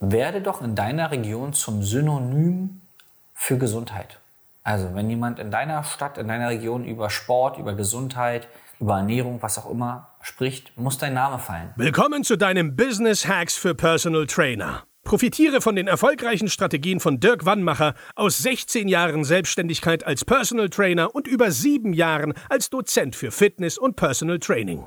werde doch in deiner Region zum Synonym für Gesundheit. Also wenn jemand in deiner Stadt, in deiner Region über Sport, über Gesundheit, über Ernährung, was auch immer spricht, muss dein Name fallen. Willkommen zu deinem Business Hacks für Personal Trainer. Profitiere von den erfolgreichen Strategien von Dirk Wannmacher aus 16 Jahren Selbstständigkeit als Personal Trainer und über sieben Jahren als Dozent für Fitness und Personal Training.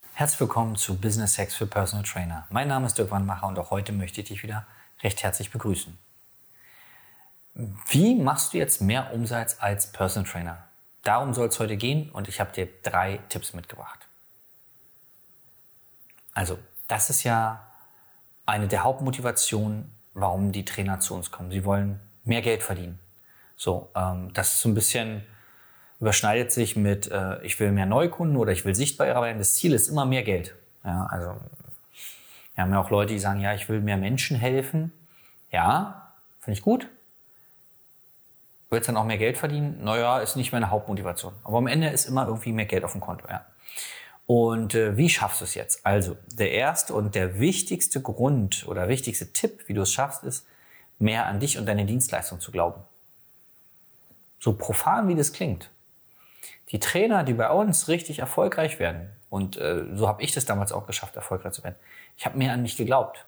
Herzlich willkommen zu Business Hacks für Personal Trainer. Mein Name ist Dirk Wannmacher und auch heute möchte ich dich wieder recht herzlich begrüßen. Wie machst du jetzt mehr Umsatz als Personal Trainer? Darum soll es heute gehen und ich habe dir drei Tipps mitgebracht. Also, das ist ja eine der Hauptmotivationen, warum die Trainer zu uns kommen. Sie wollen mehr Geld verdienen. So, ähm, das ist so ein bisschen überschneidet sich mit, äh, ich will mehr Neukunden oder ich will sichtbarer werden. Das Ziel ist immer mehr Geld. Ja, also wir haben ja auch Leute, die sagen, ja, ich will mehr Menschen helfen. Ja, finde ich gut. Willst dann auch mehr Geld verdienen? Naja, ist nicht meine Hauptmotivation. Aber am Ende ist immer irgendwie mehr Geld auf dem Konto, ja. Und äh, wie schaffst du es jetzt? Also, der erste und der wichtigste Grund oder wichtigste Tipp, wie du es schaffst, ist, mehr an dich und deine Dienstleistung zu glauben. So profan wie das klingt die Trainer, die bei uns richtig erfolgreich werden, und äh, so habe ich das damals auch geschafft, erfolgreich zu werden, ich habe mehr an mich geglaubt.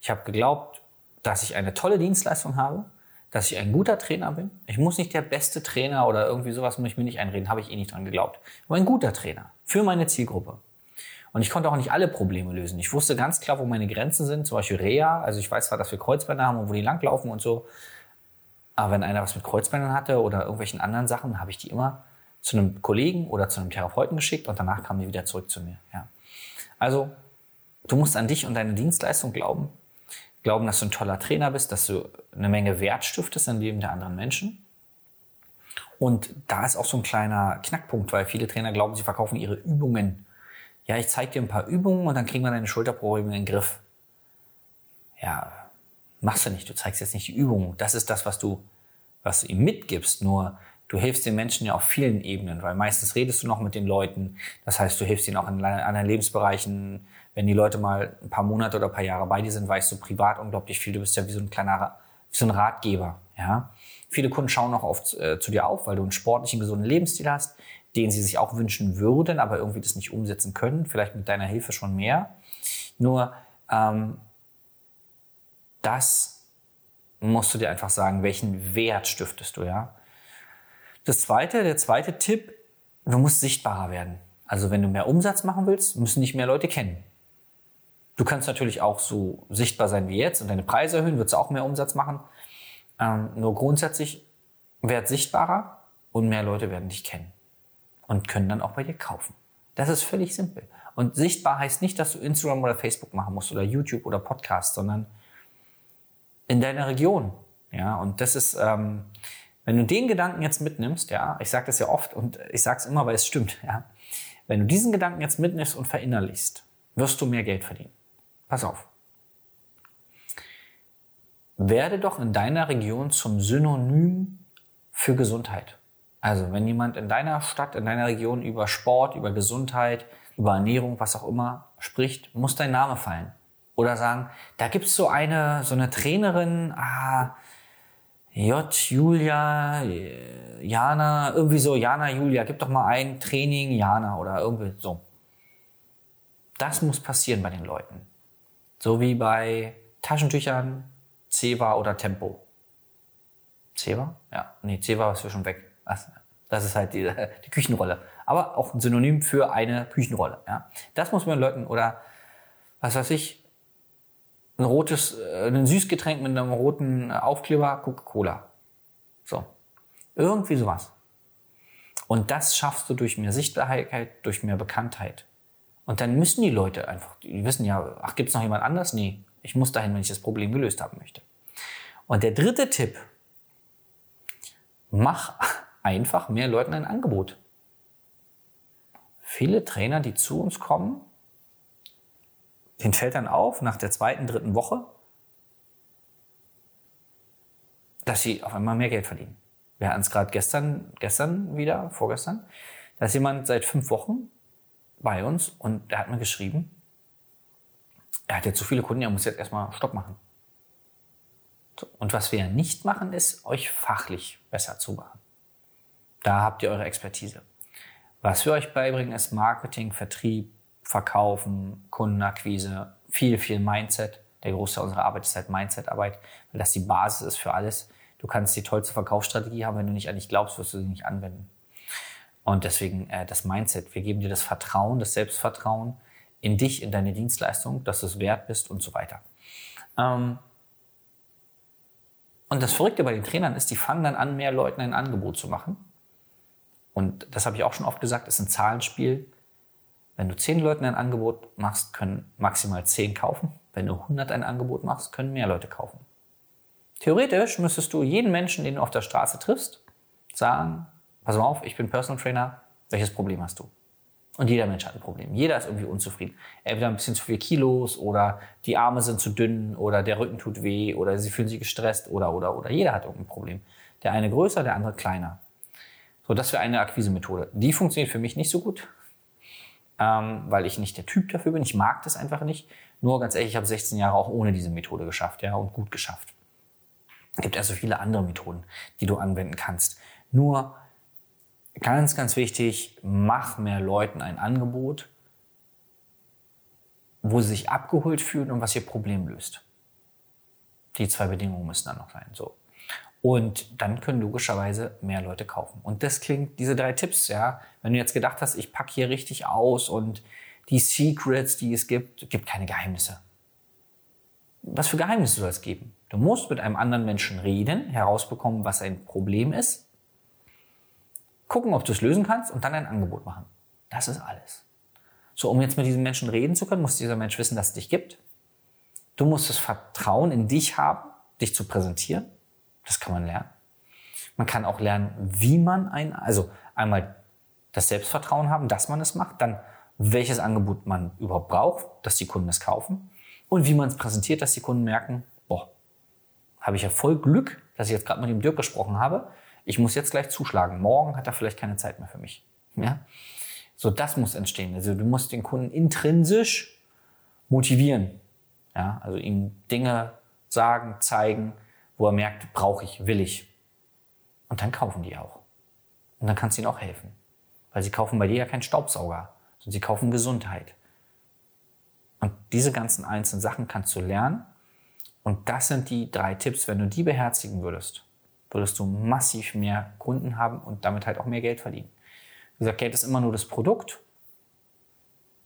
Ich habe geglaubt, dass ich eine tolle Dienstleistung habe, dass ich ein guter Trainer bin. Ich muss nicht der beste Trainer oder irgendwie sowas muss ich mir nicht einreden, habe ich eh nicht dran geglaubt. Aber ein guter Trainer für meine Zielgruppe. Und ich konnte auch nicht alle Probleme lösen. Ich wusste ganz klar, wo meine Grenzen sind, zum Beispiel Reha. Also ich weiß zwar, dass wir Kreuzbänder haben und wo die langlaufen und so. Aber wenn einer was mit Kreuzbändern hatte oder irgendwelchen anderen Sachen, habe ich die immer zu einem Kollegen oder zu einem Therapeuten geschickt und danach kamen die wieder zurück zu mir. Ja. Also, du musst an dich und deine Dienstleistung glauben. Glauben, dass du ein toller Trainer bist, dass du eine Menge Wert stiftest im Leben der anderen Menschen. Und da ist auch so ein kleiner Knackpunkt, weil viele Trainer glauben, sie verkaufen ihre Übungen. Ja, ich zeige dir ein paar Übungen und dann kriegen wir deine Schulterprobleme in den Griff. Ja, machst du nicht. Du zeigst jetzt nicht die Übungen. Das ist das, was du, was du ihm mitgibst. Nur du hilfst den Menschen ja auf vielen Ebenen, weil meistens redest du noch mit den Leuten. Das heißt, du hilfst ihnen auch in anderen Lebensbereichen. Wenn die Leute mal ein paar Monate oder ein paar Jahre bei dir sind, weißt du privat unglaublich viel. Du bist ja wie so ein kleiner, wie so ein Ratgeber, ja. Viele Kunden schauen auch oft äh, zu dir auf, weil du einen sportlichen, gesunden Lebensstil hast, den sie sich auch wünschen würden, aber irgendwie das nicht umsetzen können. Vielleicht mit deiner Hilfe schon mehr. Nur, ähm, das musst du dir einfach sagen, welchen Wert stiftest du, ja? Das zweite, der zweite Tipp, du musst sichtbarer werden. Also wenn du mehr Umsatz machen willst, müssen dich mehr Leute kennen. Du kannst natürlich auch so sichtbar sein wie jetzt und deine Preise erhöhen, würdest du auch mehr Umsatz machen. Ähm, nur grundsätzlich werd sichtbarer und mehr Leute werden dich kennen und können dann auch bei dir kaufen. Das ist völlig simpel. Und sichtbar heißt nicht, dass du Instagram oder Facebook machen musst oder YouTube oder Podcast, sondern in deiner Region. Ja, und das ist, ähm, wenn du den Gedanken jetzt mitnimmst, ja, ich sage das ja oft und ich sage es immer, weil es stimmt, ja, wenn du diesen Gedanken jetzt mitnimmst und verinnerlichst, wirst du mehr Geld verdienen. Pass auf. Werde doch in deiner Region zum Synonym für Gesundheit. Also wenn jemand in deiner Stadt, in deiner Region über Sport, über Gesundheit, über Ernährung, was auch immer spricht, muss dein Name fallen. Oder sagen, da gibt's so eine, so eine Trainerin, ah, J, Julia, Jana, irgendwie so, Jana, Julia, gib doch mal ein Training, Jana oder irgendwie so. Das muss passieren bei den Leuten. So wie bei Taschentüchern, Ceva oder Tempo. Ceva? Ja, nee, Ceva ist schon weg. Das ist halt die, die Küchenrolle. Aber auch ein Synonym für eine Küchenrolle. Ja. Das muss man Leuten, oder was weiß ich, ein rotes, äh, ein Süßgetränk mit einem roten Aufkleber, Coca-Cola. So. Irgendwie sowas. Und das schaffst du durch mehr Sichtbarkeit, durch mehr Bekanntheit. Und dann müssen die Leute einfach, die wissen ja, ach, gibt's noch jemand anders? Nee, ich muss dahin, wenn ich das Problem gelöst haben möchte. Und der dritte Tipp, mach einfach mehr Leuten ein Angebot. Viele Trainer, die zu uns kommen, denen fällt dann auf, nach der zweiten, dritten Woche, dass sie auf einmal mehr Geld verdienen. Wir hatten es gerade gestern, gestern wieder, vorgestern, da ist jemand seit fünf Wochen bei uns und der hat mir geschrieben, er hat jetzt so viele Kunden, er muss jetzt erstmal Stopp machen. Und was wir nicht machen, ist, euch fachlich besser zu machen. Da habt ihr eure Expertise. Was wir euch beibringen, ist Marketing, Vertrieb, Verkaufen, Kundenakquise, viel, viel Mindset. Der Großteil unserer Arbeit ist halt Mindset-Arbeit, weil das die Basis ist für alles. Du kannst die tollste Verkaufsstrategie haben, wenn du nicht an dich glaubst, wirst du sie nicht anwenden. Und deswegen äh, das Mindset. Wir geben dir das Vertrauen, das Selbstvertrauen in dich, in deine Dienstleistung, dass du es wert bist und so weiter. Ähm, und das Verrückte bei den Trainern ist, die fangen dann an, mehr Leuten ein Angebot zu machen. Und das habe ich auch schon oft gesagt, ist ein Zahlenspiel. Wenn du zehn Leuten ein Angebot machst, können maximal zehn kaufen. Wenn du 100 ein Angebot machst, können mehr Leute kaufen. Theoretisch müsstest du jeden Menschen, den du auf der Straße triffst, sagen, pass mal auf, ich bin Personal Trainer, welches Problem hast du? Und jeder Mensch hat ein Problem. Jeder ist irgendwie unzufrieden. Entweder ein bisschen zu viel Kilos oder die Arme sind zu dünn oder der Rücken tut weh oder sie fühlen sich gestresst oder, oder, oder. Jeder hat irgendein Problem. Der eine größer, der andere kleiner. So, das wäre eine Akquise-Methode. Die funktioniert für mich nicht so gut, ähm, weil ich nicht der Typ dafür bin. Ich mag das einfach nicht. Nur ganz ehrlich, ich habe 16 Jahre auch ohne diese Methode geschafft, ja, und gut geschafft. Es gibt also viele andere Methoden, die du anwenden kannst. Nur ganz, ganz wichtig, mach mehr Leuten ein Angebot, wo sie sich abgeholt fühlen und was ihr Problem löst. Die zwei Bedingungen müssen dann noch sein. So. Und dann können logischerweise mehr Leute kaufen. Und das klingt, diese drei Tipps, ja, wenn du jetzt gedacht hast, ich packe hier richtig aus und die Secrets, die es gibt, gibt keine Geheimnisse. Was für Geheimnisse soll es geben? Du musst mit einem anderen Menschen reden, herausbekommen, was ein Problem ist gucken, ob du es lösen kannst und dann ein Angebot machen. Das ist alles. So, um jetzt mit diesem Menschen reden zu können, muss dieser Mensch wissen, dass es dich gibt. Du musst das Vertrauen in dich haben, dich zu präsentieren. Das kann man lernen. Man kann auch lernen, wie man ein, also einmal das Selbstvertrauen haben, dass man es macht, dann welches Angebot man überhaupt braucht, dass die Kunden es kaufen und wie man es präsentiert, dass die Kunden merken, boah, habe ich ja voll Glück, dass ich jetzt gerade mit dem Dirk gesprochen habe, ich muss jetzt gleich zuschlagen. Morgen hat er vielleicht keine Zeit mehr für mich. Ja? So, das muss entstehen. Also du musst den Kunden intrinsisch motivieren. Ja? Also ihm Dinge sagen, zeigen, wo er merkt, brauche ich, will ich. Und dann kaufen die auch. Und dann kannst du ihnen auch helfen. Weil sie kaufen bei dir ja keinen Staubsauger, sondern sie kaufen Gesundheit. Und diese ganzen einzelnen Sachen kannst du lernen. Und das sind die drei Tipps, wenn du die beherzigen würdest, würdest du massiv mehr Kunden haben und damit halt auch mehr Geld verdienen. Wie gesagt, Geld ist immer nur das Produkt,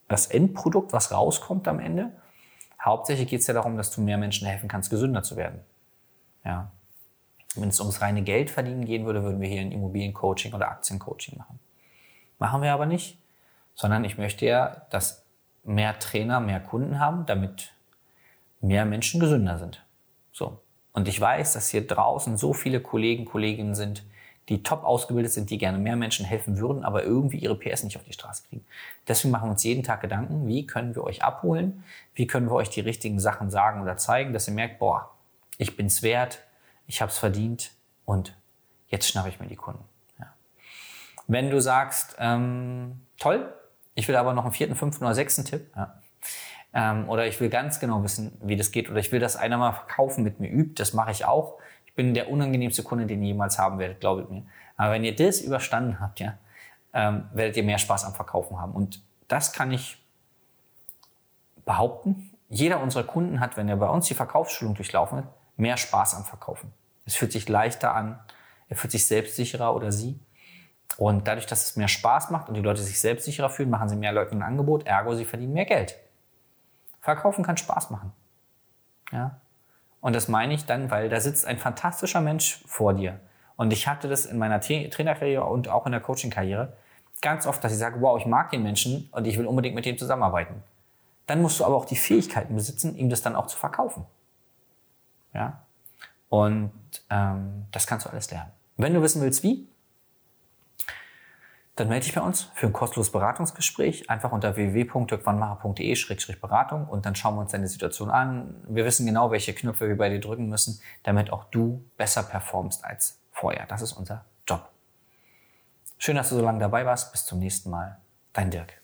das Endprodukt, was rauskommt am Ende. Hauptsächlich geht es ja darum, dass du mehr Menschen helfen kannst, gesünder zu werden. Ja. Wenn es ums reine Geld verdienen gehen würde, würden wir hier ein Immobiliencoaching oder Aktiencoaching machen. Machen wir aber nicht, sondern ich möchte ja, dass mehr Trainer mehr Kunden haben, damit mehr Menschen gesünder sind. So. Und ich weiß, dass hier draußen so viele Kollegen, Kolleginnen sind, die top ausgebildet sind, die gerne mehr Menschen helfen würden, aber irgendwie ihre PS nicht auf die Straße kriegen. Deswegen machen wir uns jeden Tag Gedanken, wie können wir euch abholen, wie können wir euch die richtigen Sachen sagen oder zeigen, dass ihr merkt, boah, ich bin's wert, ich habe es verdient und jetzt schnappe ich mir die Kunden. Ja. Wenn du sagst, ähm, toll, ich will aber noch einen vierten, fünften oder sechsten Tipp, ja, ähm, oder ich will ganz genau wissen, wie das geht. Oder ich will, dass einer mal verkaufen mit mir übt. Das mache ich auch. Ich bin der unangenehmste Kunde, den ihr jemals haben werdet, glaubt mir. Aber wenn ihr das überstanden habt, ja, ähm, werdet ihr mehr Spaß am Verkaufen haben. Und das kann ich behaupten. Jeder unserer Kunden hat, wenn er bei uns die Verkaufsschulung durchlaufen hat, mehr Spaß am Verkaufen. Es fühlt sich leichter an. Er fühlt sich selbstsicherer oder sie. Und dadurch, dass es mehr Spaß macht und die Leute sich selbstsicherer fühlen, machen sie mehr Leuten ein Angebot, ergo sie verdienen mehr Geld. Verkaufen kann Spaß machen. Ja? Und das meine ich dann, weil da sitzt ein fantastischer Mensch vor dir. Und ich hatte das in meiner Trainerkarriere und auch in der Coaching-Karriere ganz oft, dass ich sage, wow, ich mag den Menschen und ich will unbedingt mit dem zusammenarbeiten. Dann musst du aber auch die Fähigkeiten besitzen, ihm das dann auch zu verkaufen. Ja? Und ähm, das kannst du alles lernen. Wenn du wissen willst, wie, dann melde dich bei uns für ein kostenloses Beratungsgespräch. Einfach unter www.dirkwannmacher.de-beratung und dann schauen wir uns deine Situation an. Wir wissen genau, welche Knöpfe wir bei dir drücken müssen, damit auch du besser performst als vorher. Das ist unser Job. Schön, dass du so lange dabei warst. Bis zum nächsten Mal. Dein Dirk.